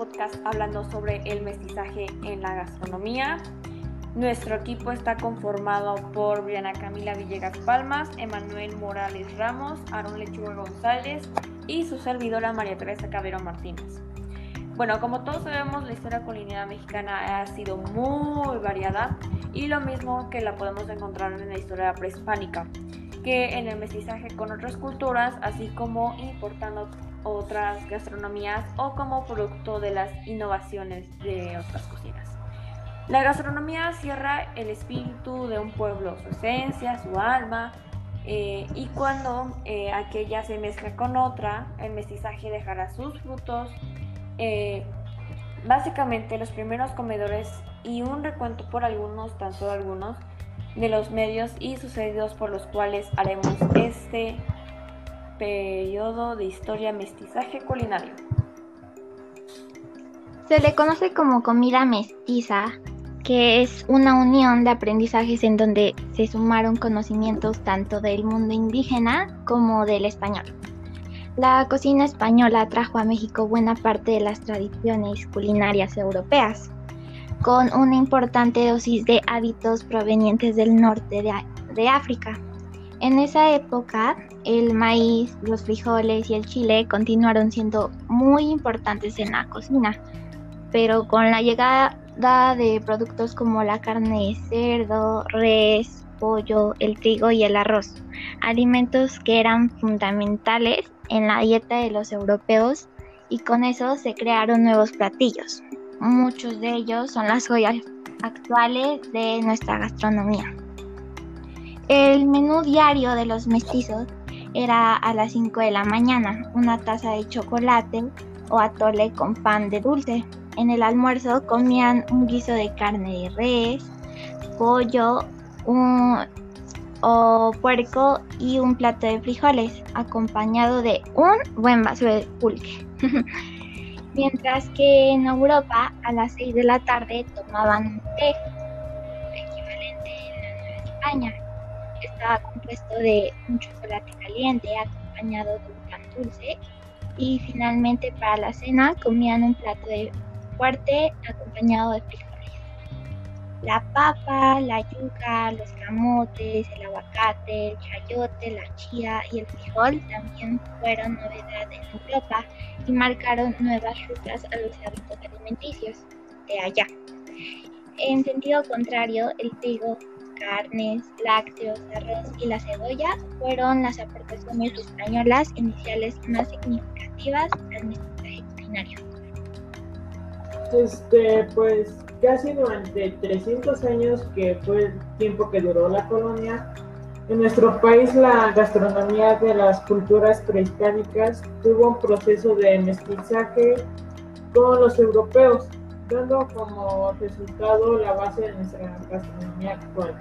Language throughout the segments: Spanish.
podcast hablando sobre el mestizaje en la gastronomía. Nuestro equipo está conformado por Briana Camila Villegas Palmas, Emanuel Morales Ramos, Aaron Lechuga González y su servidora María Teresa Cabero Martínez. Bueno, como todos sabemos, la historia culinera mexicana ha sido muy variada y lo mismo que la podemos encontrar en la historia prehispánica, que en el mestizaje con otras culturas, así como importando otras gastronomías o como producto de las innovaciones de otras cocinas. La gastronomía cierra el espíritu de un pueblo, su esencia, su alma, eh, y cuando eh, aquella se mezcla con otra, el mestizaje dejará sus frutos. Eh, básicamente los primeros comedores y un recuento por algunos, tan solo algunos, de los medios y sucedidos por los cuales haremos este periodo de historia mestizaje culinario. Se le conoce como comida mestiza que es una unión de aprendizajes en donde se sumaron conocimientos tanto del mundo indígena como del español. La cocina española trajo a México buena parte de las tradiciones culinarias europeas, con una importante dosis de hábitos provenientes del norte de, de África. En esa época, el maíz, los frijoles y el chile continuaron siendo muy importantes en la cocina, pero con la llegada de productos como la carne de cerdo, res, pollo, el trigo y el arroz, alimentos que eran fundamentales en la dieta de los europeos y con eso se crearon nuevos platillos. Muchos de ellos son las joyas actuales de nuestra gastronomía. El menú diario de los mestizos era a las 5 de la mañana, una taza de chocolate o atole con pan de dulce, en el almuerzo comían un guiso de carne de res, pollo o puerco y un plato de frijoles, acompañado de un buen vaso de pulque. Mientras que en Europa a las 6 de la tarde tomaban un té, equivalente en España. Estaba compuesto de un chocolate caliente acompañado de un pan dulce y finalmente para la cena comían un plato de fuerte acompañado de frijoles. La papa, la yuca, los camotes, el aguacate, el chayote, la chía y el frijol también fueron novedad en Europa y marcaron nuevas rutas a los hábitos alimenticios de allá. En sentido contrario, el trigo, carnes, lácteos, arroz y la cebolla fueron las aportaciones españolas iniciales más significativas al mestizaje culinario. Este, pues casi durante 300 años, que fue el tiempo que duró la colonia, en nuestro país la gastronomía de las culturas prehispánicas tuvo un proceso de mestizaje con los europeos, como resultado la base de nuestra gastronomía actual.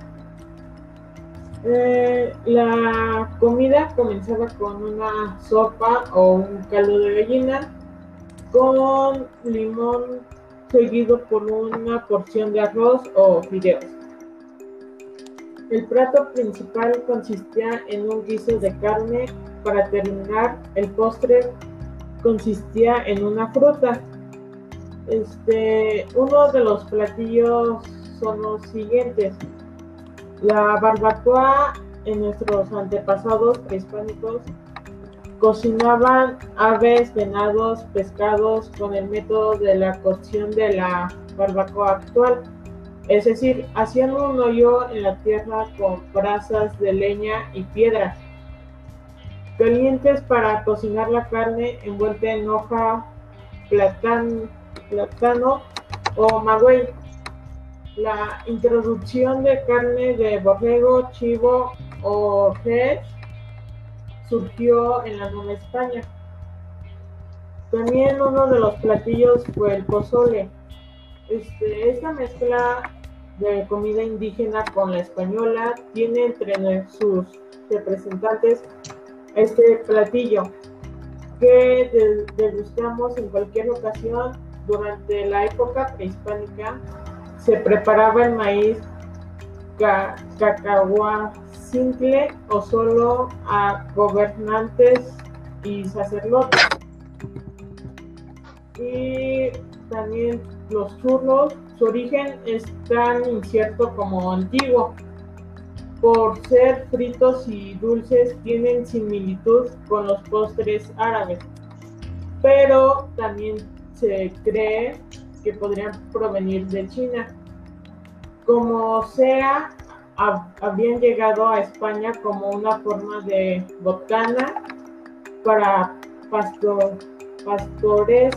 Eh, la comida comenzaba con una sopa o un caldo de gallina con limón seguido por una porción de arroz o fideos. El plato principal consistía en un guiso de carne. Para terminar, el postre consistía en una fruta. Este, uno de los platillos son los siguientes. La barbacoa en nuestros antepasados prehispánicos Cocinaban aves, venados, pescados con el método de la cocción de la barbacoa actual. Es decir, hacían un hoyo en la tierra con brasas de leña y piedras calientes para cocinar la carne envuelta en hoja, platano, platano o magüey. La introducción de carne de borrego, chivo o res surgió en la Nueva España. También uno de los platillos fue el pozole. Este, esta mezcla de comida indígena con la española tiene entre sus representantes este platillo que degustamos en cualquier ocasión durante la época prehispánica se preparaba el maíz cacahuá simple o solo a gobernantes y sacerdotes. y también los churros, su origen es tan incierto como antiguo. Por ser fritos y dulces tienen similitud con los postres árabes, pero también se cree que podrían provenir de China. Como sea, habían llegado a España como una forma de botana para pastores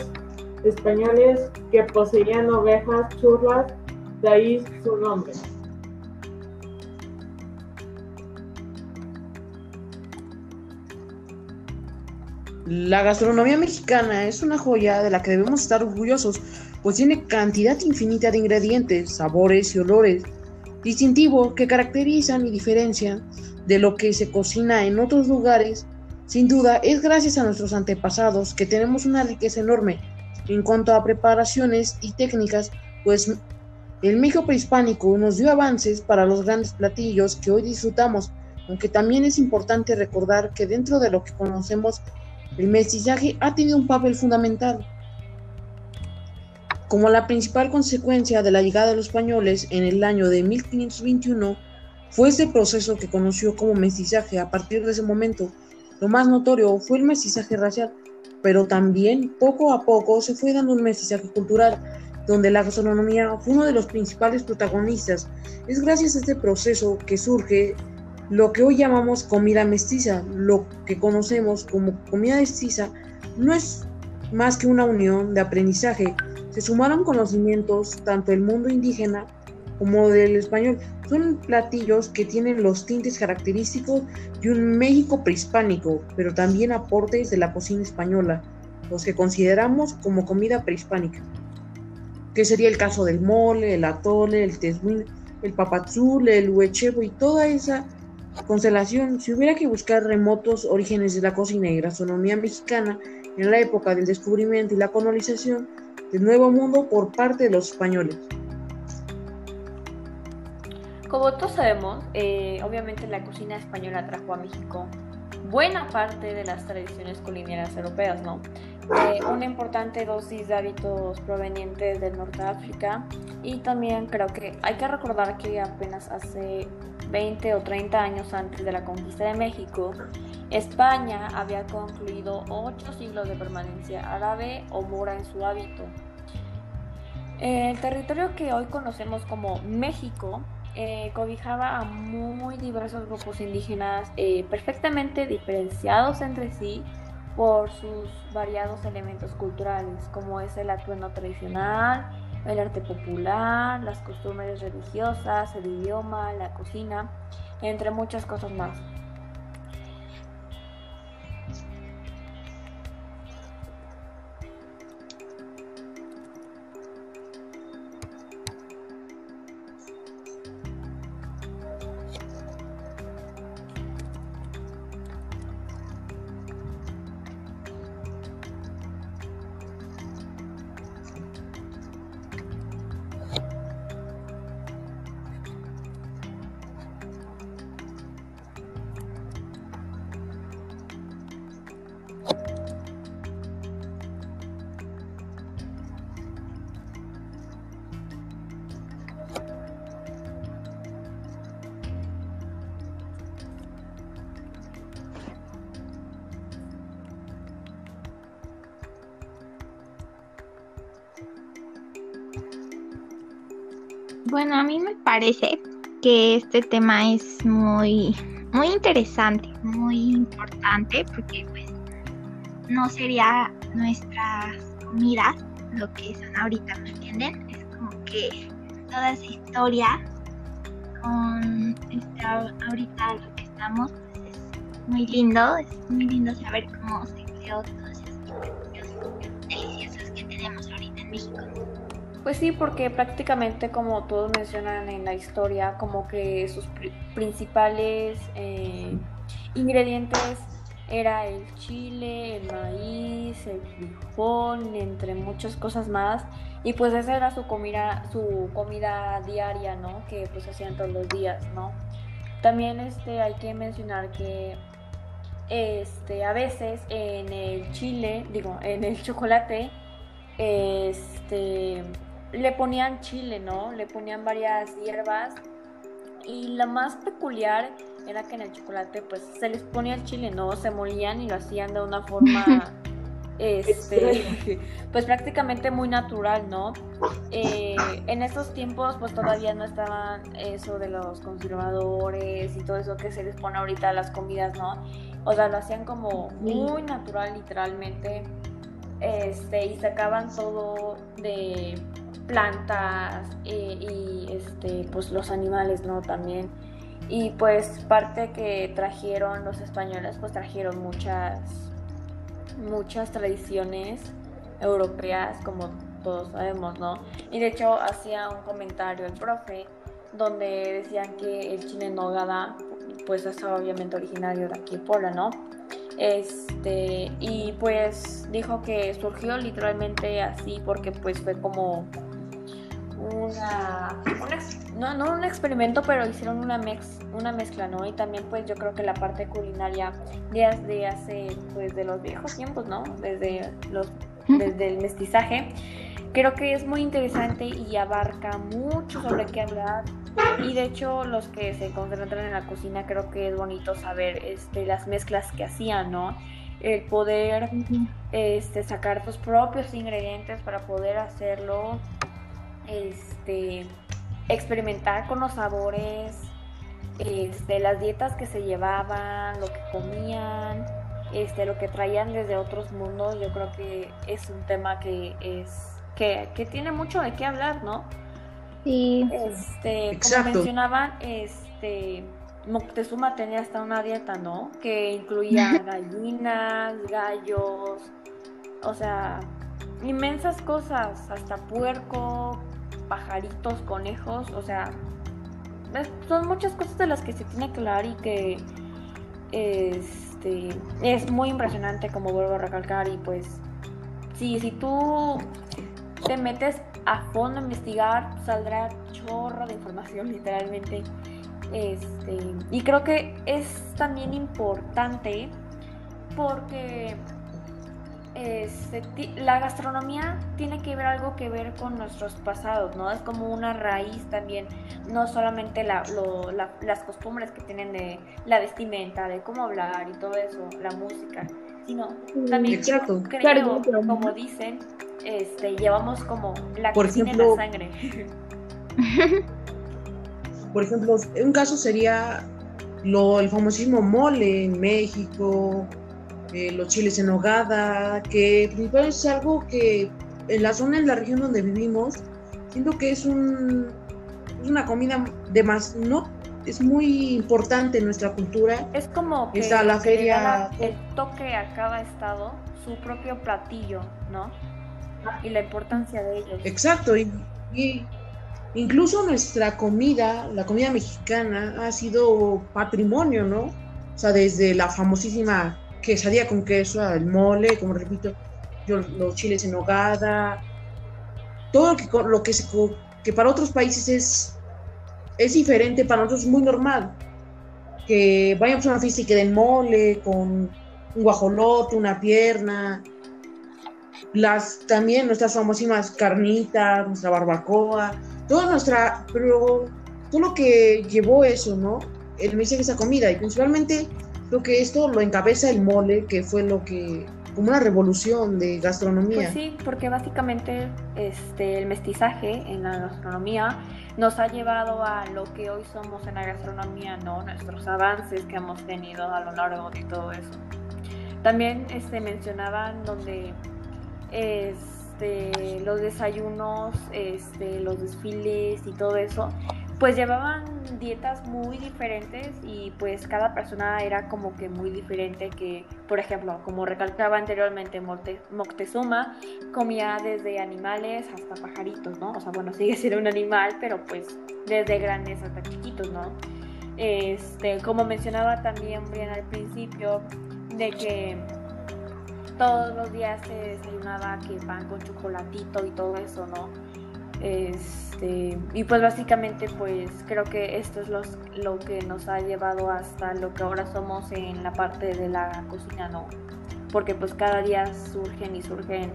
españoles que poseían ovejas churras, de ahí su nombre. La gastronomía mexicana es una joya de la que debemos estar orgullosos, pues tiene cantidad infinita de ingredientes, sabores y olores distintivos que caracterizan y diferencian de lo que se cocina en otros lugares. Sin duda, es gracias a nuestros antepasados que tenemos una riqueza enorme en cuanto a preparaciones y técnicas, pues el México prehispánico nos dio avances para los grandes platillos que hoy disfrutamos, aunque también es importante recordar que dentro de lo que conocemos, el mestizaje ha tenido un papel fundamental. Como la principal consecuencia de la llegada de los españoles en el año de 1521, fue ese proceso que conoció como mestizaje. A partir de ese momento, lo más notorio fue el mestizaje racial, pero también poco a poco se fue dando un mestizaje cultural, donde la gastronomía fue uno de los principales protagonistas. Es gracias a este proceso que surge lo que hoy llamamos comida mestiza. Lo que conocemos como comida mestiza no es más que una unión de aprendizaje. Se sumaron conocimientos tanto del mundo indígena como del español. Son platillos que tienen los tintes característicos de un México prehispánico, pero también aportes de la cocina española, los que consideramos como comida prehispánica, que sería el caso del mole, el atole, el tezuín, el papazul, el huechevo y toda esa constelación. Si hubiera que buscar remotos orígenes de la cocina y gastronomía mexicana en la época del descubrimiento y la colonización del Nuevo Mundo por parte de los españoles. Como todos sabemos, eh, obviamente la cocina española trajo a México buena parte de las tradiciones culinarias europeas, ¿no? Eh, una importante dosis de hábitos provenientes del norte de África y también creo que hay que recordar que apenas hace 20 o 30 años antes de la conquista de México, España había concluido 8 siglos de permanencia árabe o mora en su hábito. El territorio que hoy conocemos como México eh, cobijaba a muy diversos grupos indígenas eh, perfectamente diferenciados entre sí por sus variados elementos culturales, como es el atuendo tradicional, el arte popular, las costumbres religiosas, el idioma, la cocina, entre muchas cosas más. Bueno, a mí me parece que este tema es muy, muy interesante, muy importante, porque pues no sería nuestras comidas lo que son ahorita, ¿me entienden? Es como que toda esa historia con esta, ahorita lo que estamos pues, es muy lindo, es muy lindo saber cómo se creó todas esas deliciosas que tenemos ahorita en México. Pues sí, porque prácticamente como todos mencionan en la historia, como que sus principales eh, ingredientes era el chile, el maíz, el frijol, entre muchas cosas más. Y pues esa era su comida, su comida diaria, ¿no? Que pues hacían todos los días, ¿no? También este, hay que mencionar que este, a veces en el chile, digo, en el chocolate, este, le ponían chile, ¿no? Le ponían varias hierbas y lo más peculiar era que en el chocolate pues se les ponía el chile, ¿no? Se molían y lo hacían de una forma este, pues prácticamente muy natural, ¿no? Eh, en estos tiempos pues todavía no estaban eso de los conservadores y todo eso que se les pone ahorita a las comidas, ¿no? O sea, lo hacían como muy natural literalmente. Este, y sacaban todo de plantas y este, pues los animales, ¿no? También. Y pues parte que trajeron los españoles, pues trajeron muchas, muchas tradiciones europeas, como todos sabemos, ¿no? Y de hecho hacía un comentario el profe donde decían que el chile en nogada, pues es obviamente originario de aquí, Puebla, ¿no? Este, y pues dijo que surgió literalmente así porque pues fue como una, no, no un experimento, pero hicieron una, mez, una mezcla, ¿no? Y también pues yo creo que la parte culinaria de, hace, pues de los viejos tiempos, ¿no? Desde, los, desde el mestizaje, creo que es muy interesante y abarca mucho sobre qué hablar. Y de hecho los que se concentran en la cocina creo que es bonito saber este, las mezclas que hacían, ¿no? El poder este, sacar tus propios ingredientes para poder hacerlo este, experimentar con los sabores, este, las dietas que se llevaban, lo que comían, este, lo que traían desde otros mundos, yo creo que es un tema que es que, tiene mucho de qué hablar, ¿no? Sí. Este, como mencionaban, este Moctezuma tenía hasta una dieta, ¿no? Que incluía gallinas, gallos, o sea, inmensas cosas, hasta puerco, pajaritos, conejos, o sea, son muchas cosas de las que se tiene que hablar y que este, es muy impresionante como vuelvo a recalcar y pues sí, si tú te metes a fondo a investigar, saldrá chorro de información literalmente. Este, y creo que es también importante porque este, la gastronomía tiene que ver algo que ver con nuestros pasados, ¿no? Es como una raíz también, no solamente la, las costumbres que tienen de la vestimenta, de cómo hablar y todo eso, la música, sino también Exacto. creo, como dicen, este, llevamos como la por cocina ejemplo, en la sangre. Por ejemplo, un caso sería lo, el famosísimo mole en México, eh, los chiles en hogada, que principalmente es algo que en la zona, en la región donde vivimos, siento que es, un, es una comida de más, no es muy importante en nuestra cultura. Es como que Está la feria- el toque a cada estado su propio platillo, ¿no? Y la importancia de ellos. Exacto, y, y incluso nuestra comida, la comida mexicana, ha sido patrimonio, ¿no? O sea, desde la famosísima quesadilla con queso, el mole, como repito, yo, los chiles en nogada, todo lo que, lo que, se que para otros países es, es diferente, para nosotros es muy normal. Que vayamos a una fiesta y que den mole con un guajolote, una pierna, las también nuestras famosísimas carnitas, nuestra barbacoa, toda nuestra, pero todo lo que llevó eso, ¿no? El mensaje esa comida y principalmente lo que esto lo encabeza el mole, que fue lo que como una revolución de gastronomía. Pues sí, porque básicamente este, el mestizaje en la gastronomía nos ha llevado a lo que hoy somos en la gastronomía, ¿no? Nuestros avances que hemos tenido a lo largo de todo eso. También este, mencionaban donde este, los desayunos, este, los desfiles y todo eso, pues llevaban dietas muy diferentes y pues cada persona era como que muy diferente que, por ejemplo, como recalcaba anteriormente, Moctezuma comía desde animales hasta pajaritos, ¿no? O sea, bueno, sigue siendo un animal, pero pues desde grandes hasta chiquitos, ¿no? Este, como mencionaba también Brian al principio, de que todos los días se desayunaba que pan con chocolatito y todo eso, ¿no? Este, y pues básicamente pues creo que esto es los, lo que nos ha llevado hasta lo que ahora somos en la parte de la cocina, ¿no? Porque pues cada día surgen y surgen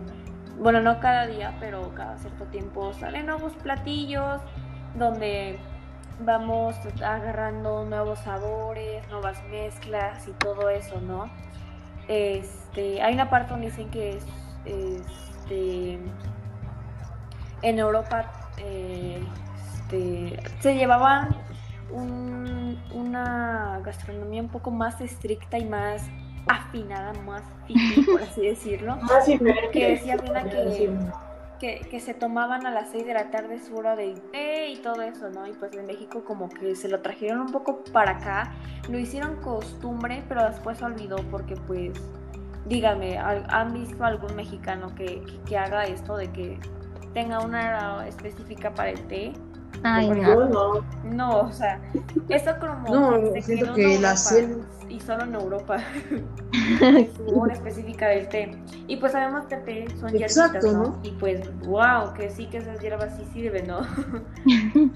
bueno, no cada día, pero cada cierto tiempo salen nuevos platillos donde vamos agarrando nuevos sabores, nuevas mezclas y todo eso, ¿no? Este, hay una parte donde dicen que es, este, en Europa eh, este, se llevaban una gastronomía un poco más estricta y más afinada, más por así decirlo. que decía que, que, se tomaban a las 6 de la tarde su hora de té y todo eso, ¿no? Y pues en México como que se lo trajeron un poco para acá, lo hicieron costumbre, pero después se olvidó porque pues, dígame, ¿han visto algún mexicano que, que haga esto de que tenga una específica para el té? Ay, no. no. o sea, eso como. No, siento que la Y solo en Europa. una específica del té. Y pues sabemos que el té son hierbitas, ¿no? Y pues, wow, que sí que esas hierbas sí sirven, ¿no?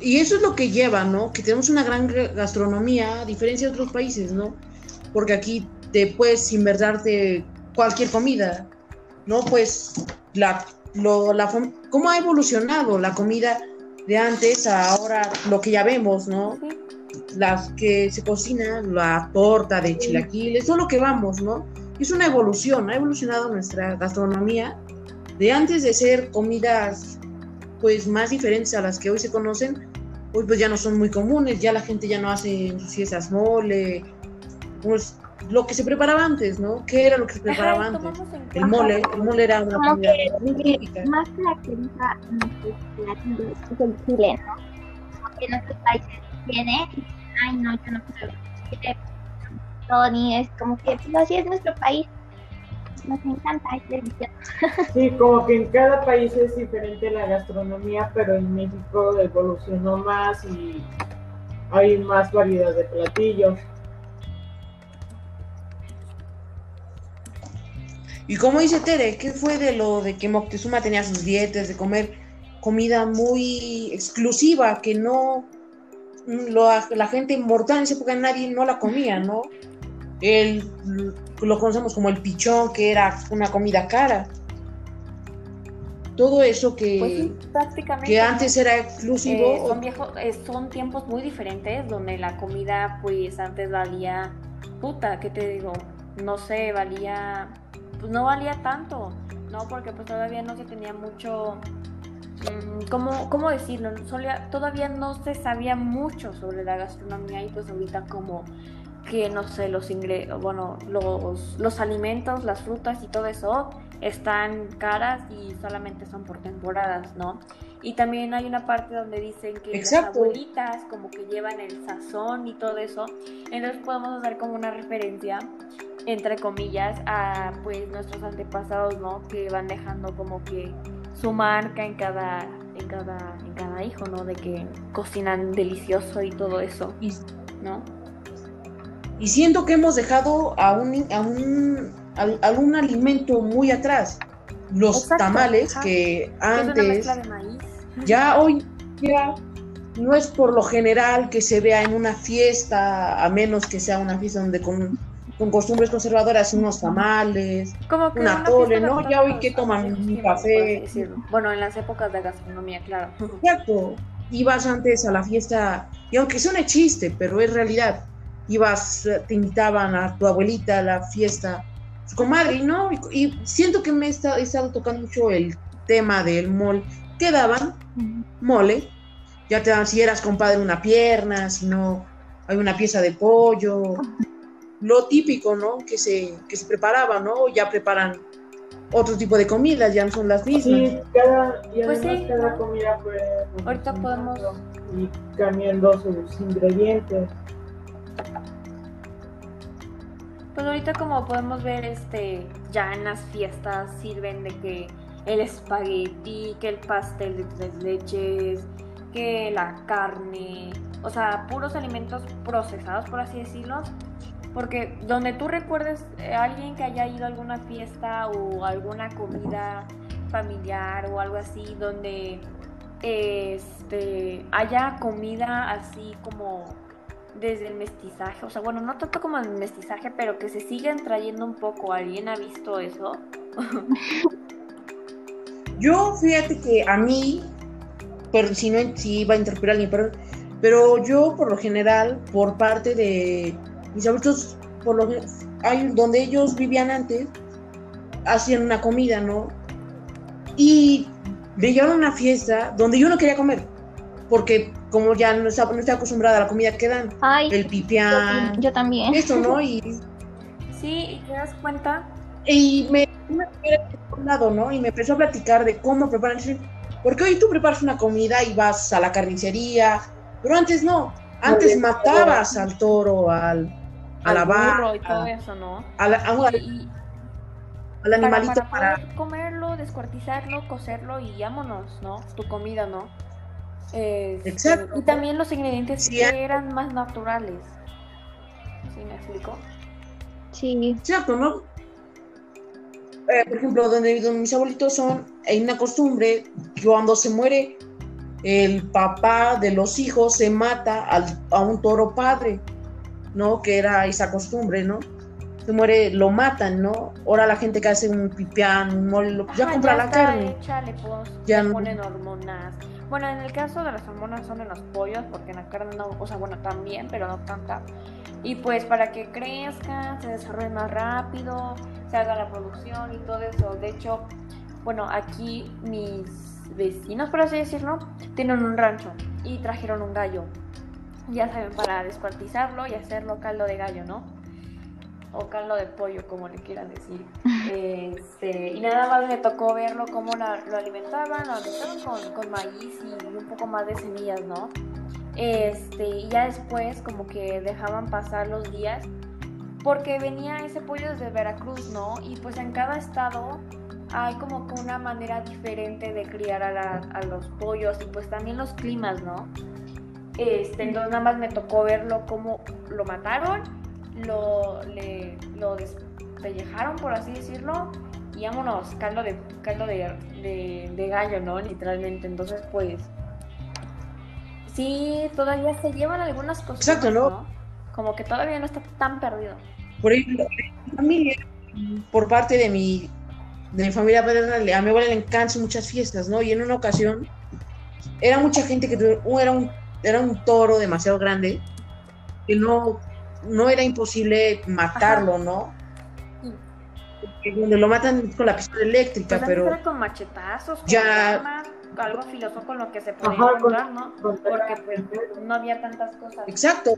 y eso es lo que lleva, ¿no? Que tenemos una gran gastronomía, a diferencia de otros países, ¿no? Porque aquí te puedes invertarte cualquier comida, ¿no? Pues la lo, la, cómo ha evolucionado la comida de antes a ahora lo que ya vemos, ¿no? Las que se cocinan, la torta de chilaquiles, todo lo que vamos, ¿no? Es una evolución, ha evolucionado nuestra gastronomía de antes de ser comidas pues más diferentes a las que hoy se conocen, hoy pues ya no son muy comunes, ya la gente ya no hace en sus fiestas mole, pues lo que se preparaba antes, ¿no? ¿Qué era lo que se preparaba antes? El mole, el mole era una comida muy Más platillos es el chile, ¿no? Porque en otros países tiene, ay no, yo no creo. Tony es como que, pues así es nuestro país. Nos encanta, es delicioso. Sí, como que en cada país es diferente la gastronomía, pero en México evolucionó más y hay más variedad de platillos. Y como dice Tere, ¿qué fue de lo de que Moctezuma tenía sus dietas, de comer comida muy exclusiva, que no, lo, la gente mortal en esa época nadie no la comía, ¿no? El, lo conocemos como el pichón, que era una comida cara. Todo eso que, pues que antes era exclusivo. Eh, son, viejos, eh, son tiempos muy diferentes donde la comida, pues antes valía, puta, ¿qué te digo? No sé, valía pues no valía tanto, ¿no? Porque pues todavía no se tenía mucho, mm, ¿cómo, ¿cómo, decirlo? todavía no se sabía mucho sobre la gastronomía y pues ahorita como que no sé, los ingresos, bueno, los, los alimentos, las frutas y todo eso están caras y solamente son por temporadas, ¿no? Y también hay una parte donde dicen que las abuelitas como que llevan el sazón y todo eso. Entonces podemos hacer como una referencia entre comillas, a pues nuestros antepasados, ¿no? Que van dejando como que su marca en cada, en cada, en cada hijo, ¿no? De que cocinan delicioso y todo eso, ¿no? Y siento que hemos dejado a un, a un, a, un alimento muy atrás. Los tamales que antes, ya hoy ya no es por lo general que se vea en una fiesta, a menos que sea una fiesta donde con con costumbres conservadoras, unos tamales, Como que ¿no? Ya hoy que toman un café. Bueno, en las épocas de gastronomía, claro. Exacto. Ibas antes a la fiesta, y aunque suene chiste, pero es realidad, ibas, te invitaban a tu abuelita a la fiesta, su comadre, ¿no? Y, siento que me he estado, he estado, tocando mucho el tema del mole. ¿Qué daban? Mole. Ya te daban si eras compadre una pierna, si no, hay una pieza de pollo lo típico, ¿no? Que se, que se preparaba, ¿no? Ya preparan otro tipo de comidas, ya no son las mismas. Sí, cada, y pues además cada comida fue Ahorita podemos... Y cambiando sus ingredientes. Pues ahorita como podemos ver, este, ya en las fiestas sirven de que el espagueti, que el pastel de tres leches, que la carne, o sea, puros alimentos procesados, por así decirlo, porque donde tú recuerdes a eh, alguien que haya ido a alguna fiesta o alguna comida familiar o algo así, donde este, haya comida así como desde el mestizaje, o sea, bueno, no tanto como el mestizaje, pero que se siguen trayendo un poco. ¿Alguien ha visto eso? yo, fíjate que a mí, pero si no, iba a interrumpir a alguien, pero, pero yo, por lo general, por parte de mis abuelos, por lo hay donde ellos vivían antes, hacían una comida, ¿no? Y me llevaron a una fiesta donde yo no quería comer, porque como ya no estaba, no acostumbrada a la comida que dan, el pipián, yo, también. Eso, ¿no? Y, sí, y te das cuenta. Y me, me un lado, ¿no? Y me empezó a platicar de cómo preparan. Porque hoy tú preparas una comida y vas a la carnicería, pero antes no. Antes matabas al toro, al, a la vaca, y todo eso, ¿no? A la, a, al animalito para, comerlo, descuartizarlo, cocerlo y vámonos, ¿no? Tu comida, ¿no? Exacto. Y también los ingredientes que eran más naturales. ¿Sí me explico? Sí. Cierto, ¿no? Eh, por ejemplo, donde, mis abuelitos son, hay una costumbre, cuando se muere el papá de los hijos, se mata a un toro padre, ¿no? Que era esa costumbre, ¿no? se muere, lo matan, ¿no? Ahora la gente que hace un pipián, un mole, ya compra la carne. ya le ponen hormonas. Bueno, en el caso de las hormonas son en los pollos, porque en la carne no, o sea, bueno, también, pero no tanta. Y pues para que crezcan, se desarrollen más rápido, se haga la producción y todo eso. De hecho, bueno, aquí mis vecinos, por así decirlo, tienen un rancho y trajeron un gallo. Ya saben, para descuartizarlo y hacerlo caldo de gallo, ¿no? o caldo de pollo, como le quieran decir. Este, y nada más me tocó verlo cómo lo alimentaban, lo alimentaban con, maíz y un poco más de semillas, ¿no? Este, y ya después como que dejaban pasar los días porque venía ese pollo desde Veracruz, ¿no? Y pues en cada estado hay como que una manera diferente de criar a, a los pollos y pues también los climas, ¿no? Este, entonces nada más me tocó verlo cómo lo mataron lo, le, lo despellejaron, por así decirlo, y vámonos, caldo de, caldo de, de, gallo, ¿no? Literalmente. Entonces, pues, sí, todavía se llevan algunas cosas. Exacto, ¿no? Como que todavía no está tan perdido. Por ejemplo, mi familia, por parte de mi, de mi familia a mi abuela le encantan muchas fiestas, ¿no? Y en una ocasión, era mucha gente que era un, era un toro demasiado grande, que no no era imposible matarlo, ¿no? donde lo matan con la pistola eléctrica, pues pero... con machetazos, con ya... algo filoso con lo que se podía encontrar, ¿no? Porque pues no había tantas cosas. Exacto,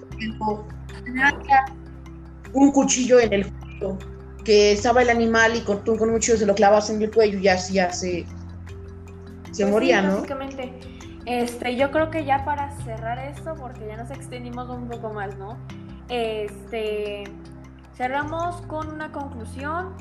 un cuchillo en el cuello, que estaba el animal y con, con un cuchillo se lo clavas en el cuello y ya, ya se, se pues moría, ¿no? Básicamente. Este, yo creo que ya para cerrar esto, porque ya nos extendimos un poco más, ¿no? Este, cerramos con una conclusión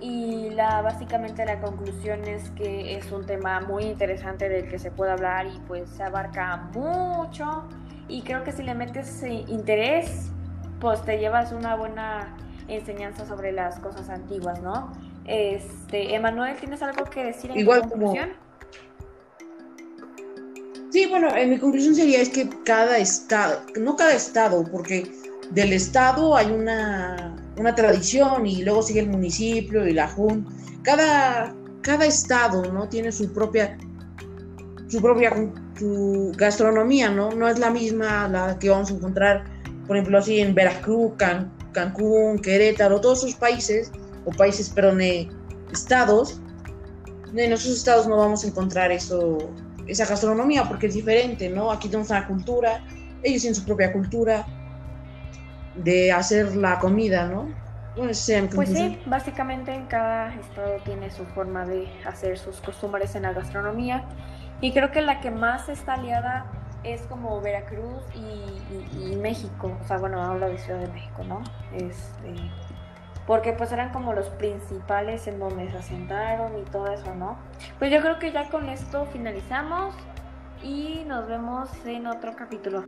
y la básicamente la conclusión es que es un tema muy interesante del que se puede hablar y pues se abarca mucho y creo que si le metes interés pues te llevas una buena enseñanza sobre las cosas antiguas, ¿no? Este, Emanuel, ¿tienes algo que decir en Igual conclusión? Sí, bueno, en mi conclusión sería es que cada estado, no cada estado, porque del estado hay una, tradición y luego sigue el municipio y la Jun. Cada, cada estado, ¿no? Tiene su propia, su propia su gastronomía, ¿no? No es la misma la que vamos a encontrar, por ejemplo, así en Veracruz, Cancún, Querétaro, todos esos países, o países, perdón, eh, estados. En esos estados no vamos a encontrar eso esa gastronomía porque es diferente, ¿no? Aquí tenemos una cultura, ellos tienen su propia cultura de hacer la comida, ¿no? pues sí, básicamente en cada estado tiene su forma de hacer sus costumbres en la gastronomía y creo que la que más está aliada es como Veracruz y, México, o sea, bueno, hablo de Ciudad de México, ¿no? Este, porque pues eran como los principales en donde se asentaron y todo eso, ¿no? Pues yo creo que ya con esto finalizamos y nos vemos en otro capítulo.